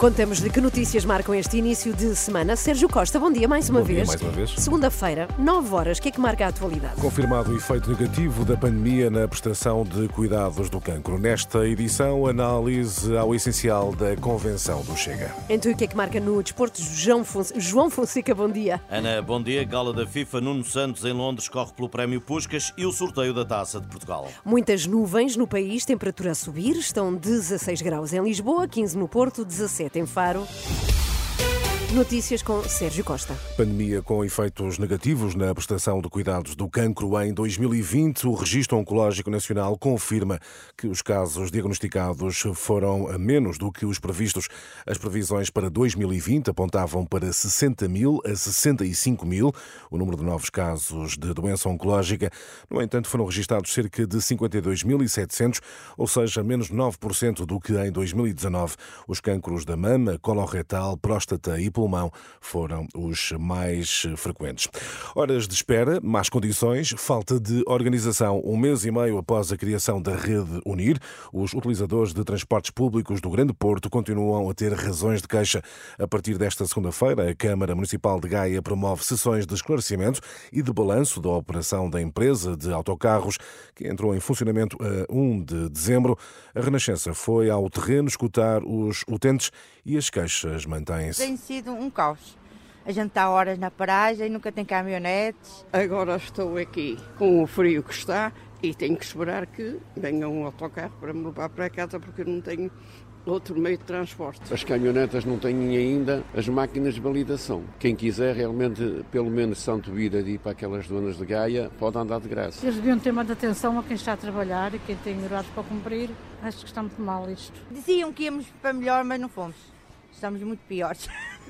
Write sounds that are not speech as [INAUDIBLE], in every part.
Contamos-lhe que notícias marcam este início de semana. Sérgio Costa, bom dia mais uma Bom dia vez. mais uma vez. Segunda-feira, 9 horas. O que é que marca a atualidade? Confirmado o efeito negativo da pandemia na prestação de cuidados do cancro. Nesta edição, análise ao essencial da Convenção do Chega. Então, o que é que marca no desporto? João, Fonse- João Fonseca, bom dia. Ana, bom dia. Gala da FIFA, Nuno Santos em Londres corre pelo Prémio Puscas e o sorteio da Taça de Portugal. Muitas nuvens no país, temperatura a subir, estão 16 graus em Lisboa, 15 no Porto, 17 em Faro. Notícias com Sérgio Costa. Pandemia com efeitos negativos na prestação de cuidados do cancro em 2020. O Registro Oncológico Nacional confirma que os casos diagnosticados foram menos do que os previstos. As previsões para 2020 apontavam para 60 mil a 65 mil o número de novos casos de doença oncológica. No entanto, foram registados cerca de 52.700, ou seja, menos 9% do que em 2019. Os cancros da mama, coloretal, próstata e pulmão foram os mais frequentes. Horas de espera, más condições, falta de organização. Um mês e meio após a criação da rede Unir, os utilizadores de transportes públicos do Grande Porto continuam a ter razões de queixa. A partir desta segunda-feira, a Câmara Municipal de Gaia promove sessões de esclarecimento e de balanço da operação da empresa de autocarros, que entrou em funcionamento a 1 de dezembro. A Renascença foi ao terreno escutar os utentes e as queixas mantêm-se. Tem sido um caos. A gente está horas na paragem, nunca tem caminhonetes. Agora estou aqui com o frio que está e tenho que esperar que venha um autocarro para me levar para casa porque eu não tenho outro meio de transporte. As caminhonetas não têm ainda as máquinas de validação. Quem quiser realmente, pelo menos Santo Vida de ir para aquelas zonas de Gaia, pode andar de graça. Eles deviam ter mais atenção a quem está a trabalhar e quem tem horários para cumprir. Acho que está muito mal isto. Diziam que íamos para melhor, mas não fomos. Estamos muito piores. [LAUGHS]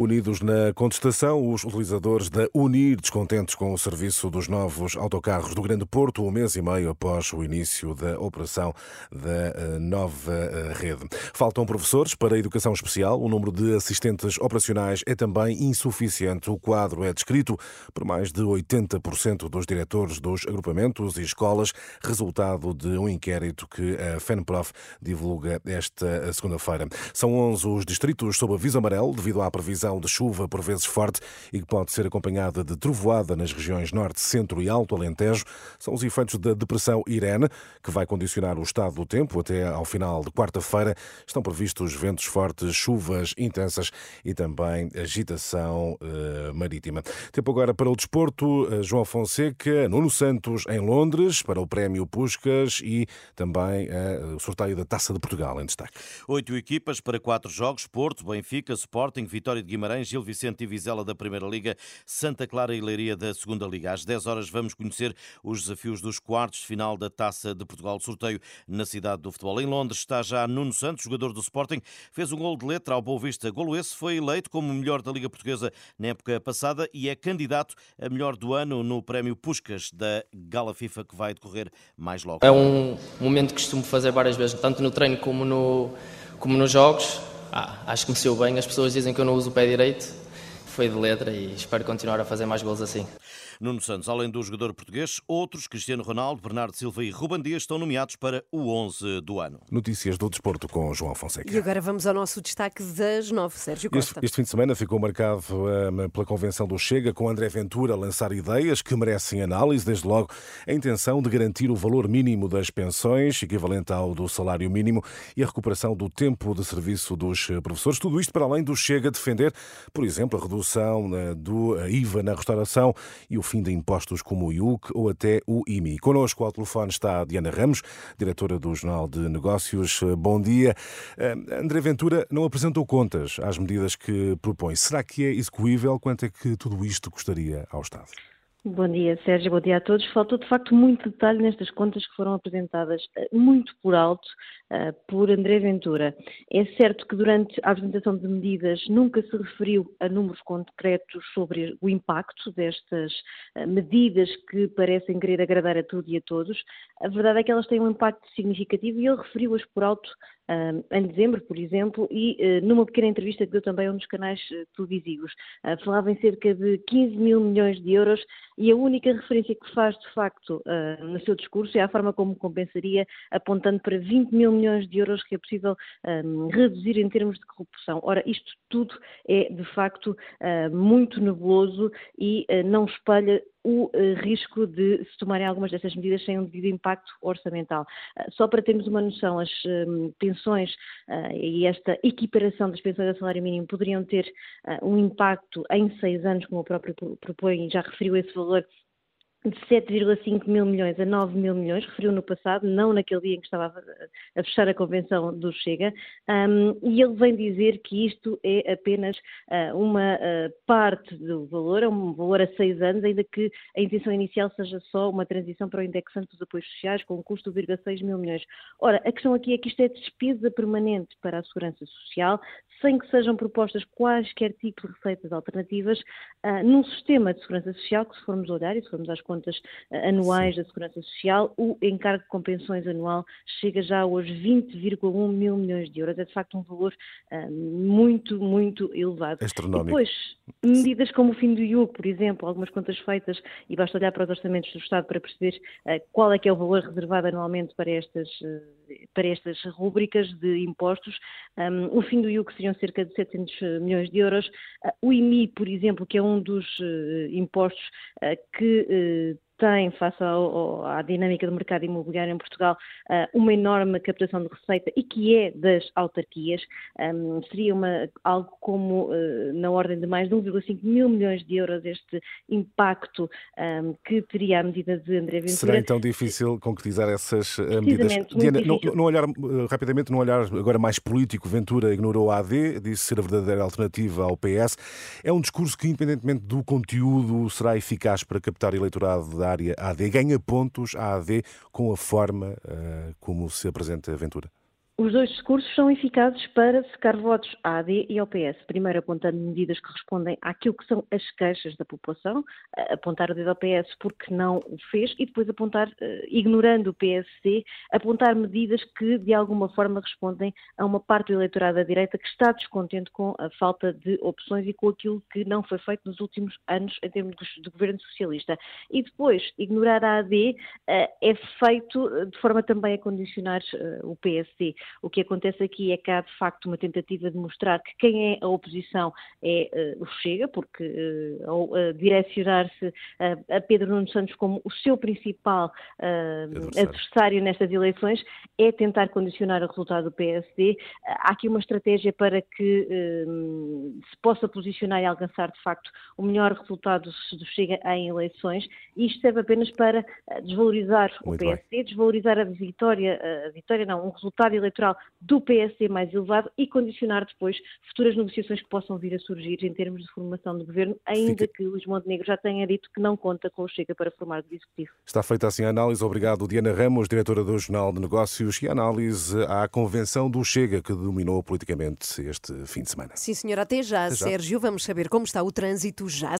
Unidos na contestação, os utilizadores da Unir, descontentes com o serviço dos novos autocarros do Grande Porto, um mês e meio após o início da operação da eh, nova eh, rede. Faltam professores para a educação especial, o número de assistentes operacionais é também insuficiente. O quadro é descrito por mais de 80% dos diretores dos agrupamentos e escolas, resultado de um inquérito que a FENPROF divulga esta segunda-feira. São 11 os distritos sob aviso amarelo devido à previsão de chuva por vezes forte e que pode ser acompanhada de trovoada nas regiões norte, centro e alto Alentejo. São os efeitos da depressão Irene, que vai condicionar o estado do tempo até ao final de quarta-feira. Estão previstos ventos fortes, chuvas intensas e também agitação eh, marítima. Tempo agora para o desporto. Eh, João Fonseca, Nuno Santos em Londres para o Prémio Puscas e também eh, o sorteio da Taça de Portugal em destaque. Oito equipas para quatro jogos: Porto, Benfica, Sporting, Vitória de Guimarães, Gil Vicente e Vizela da Primeira Liga, Santa Clara e Leiria da Segunda Liga. Às 10 horas vamos conhecer os desafios dos quartos de final da Taça de Portugal. Sorteio na cidade do futebol. Em Londres está já Nuno Santos, jogador do Sporting, fez um gol de letra ao Boa Vista. Golo esse foi eleito como o melhor da Liga Portuguesa na época passada e é candidato a melhor do ano no Prémio Puscas da Gala FIFA que vai decorrer mais logo. É um momento que costumo fazer várias vezes, tanto no treino como, no, como nos jogos. Ah, acho que me saiu bem. As pessoas dizem que eu não uso o pé direito. Foi de letra e espero continuar a fazer mais gols assim. Nuno Santos, além do jogador português, outros, Cristiano Ronaldo, Bernardo Silva e Ruban Dias, estão nomeados para o 11 do ano. Notícias do desporto com João Fonseca. E agora vamos ao nosso destaque das 9, Sérgio Este, Costa. este fim de semana ficou marcado eh, pela Convenção do Chega, com André Ventura a lançar ideias que merecem análise, desde logo a intenção de garantir o valor mínimo das pensões, equivalente ao do salário mínimo, e a recuperação do tempo de serviço dos eh, professores. Tudo isto para além do Chega defender, por exemplo, a redução eh, do IVA na restauração e o fim de impostos como o IUC ou até o IMI. Connosco ao telefone está a Diana Ramos, diretora do Jornal de Negócios. Eh, Bom dia. Eh, André Ventura não apresentou contas às medidas que propõe. Será que é execuível? Quanto é que tudo isto custaria ao Estado? Bom dia, Sérgio. Bom dia a todos. Faltou, de facto, muito detalhe nestas contas que foram apresentadas eh, muito por alto uh, por André Ventura. É certo que durante a apresentação de medidas nunca se referiu a números concretos sobre o impacto destas uh, medidas que parecem querer agradar a tudo e a todos. A verdade é que elas têm um impacto significativo e ele referiu-as por alto em dezembro, por exemplo, e numa pequena entrevista que deu também a um dos canais televisivos, falava em cerca de 15 mil milhões de euros e a única referência que faz, de facto, no seu discurso é a forma como compensaria, apontando para 20 mil milhões de euros que é possível reduzir em termos de corrupção. Ora, isto tudo é, de facto, muito nebuloso e não espelha o uh, risco de se tomarem algumas dessas medidas sem um devido impacto orçamental. Uh, só para termos uma noção, as uh, pensões e esta equiparação das pensões a salário mínimo poderiam ter um impacto em seis anos, como o próprio propõe e já referiu esse valor, de 7,5 mil milhões a 9 mil milhões, referiu no passado, não naquele dia em que estava a, fechar a convenção do Chega, um, e ele vem dizer que isto é apenas uh, uma uh, parte do valor, é um valor a seis anos, ainda que a intenção inicial seja só uma transição para o indexante dos apoios sociais com um custo de 1,6 mil milhões. Ora, a questão aqui é que isto é despesa permanente para a segurança social, sem que sejam propostas quaisquer tipos de receitas alternativas, uh, num sistema de segurança social que, se formos olhar e se formos às contas uh, anuais Sim. da segurança social, o encargo de compensões anual chega já aos 20,1 mil milhões de euros. É de facto um valor uh, muito, muito elevado. Astronómico. Depois, medidas como o fim do IUC, por exemplo, algumas contas feitas, e basta olhar para os orçamentos do Estado para perceber qual é que é o valor reservado anualmente para estas, para estas rúbricas de impostos. Um, o fim do IUC seriam cerca de 700 milhões de euros. Uh, o IMI, por exemplo, que é um dos uh, impostos uh, que tem, face ao, à dinâmica do mercado imobiliário em Portugal, uh, uma enorme captação de receita e que é das autarquias. Um, seria uma, algo como uh, na ordem de mais de 1,5 mil milhões de euros este impacto um, que teria a medida de André Ventura. Será então difícil concretizar essas uh, medidas? Diana, no, no olhar, rapidamente, num olhar agora mais político, Ventura ignorou a AD, disse ser a verdadeira alternativa ao PS. É um discurso que, independentemente do conteúdo, será eficaz para captar eleitorado da área AD. Ganha pontos a AD com a forma uh, como se apresenta a Ventura? Os dois discursos são eficazes para secar votos à AD e ao PS. Primeiro, apontando medidas que respondem àquilo que são as queixas da população, apontar o dedo ao PS porque não o fez, e depois apontar, eh, ignorando o PSC, apontar medidas que de alguma forma respondem a uma parte do eleitorado da direita que está descontente com a falta de opções e com aquilo que não foi feito nos últimos anos em termos do governo socialista. E depois, ignorar a AD eh, é feito de forma também a condicionar eh, o PSD. O que acontece aqui é que há de facto uma tentativa de mostrar que quem é a oposição é uh, o Chega, porque uh, ao direcionar-se a Pedro Nuno Santos como o seu principal adversário. adversário nestas eleições é tentar condicionar o resultado do PSD. há aqui uma estratégia para que se possa posicionar e alcançar de facto o melhor resultado do Chega em eleições e isto serve apenas para desvalorizar Muito o PSD, bem. desvalorizar a vitória, a vitória não, um resultado eleitoral eleitoral do PSD mais elevado e condicionar depois futuras negociações que possam vir a surgir em termos de formação do governo, ainda Fica... que Luís Montenegro já tenha dito que não conta com o Chega para formar o Executivo. Está feita assim a análise. Obrigado, Diana Ramos, diretora do Jornal de Negócios, e a análise à convenção do Chega que dominou politicamente este fim de semana. Sim, senhora. Até já, Até já. Sérgio. Vamos saber como está o trânsito já.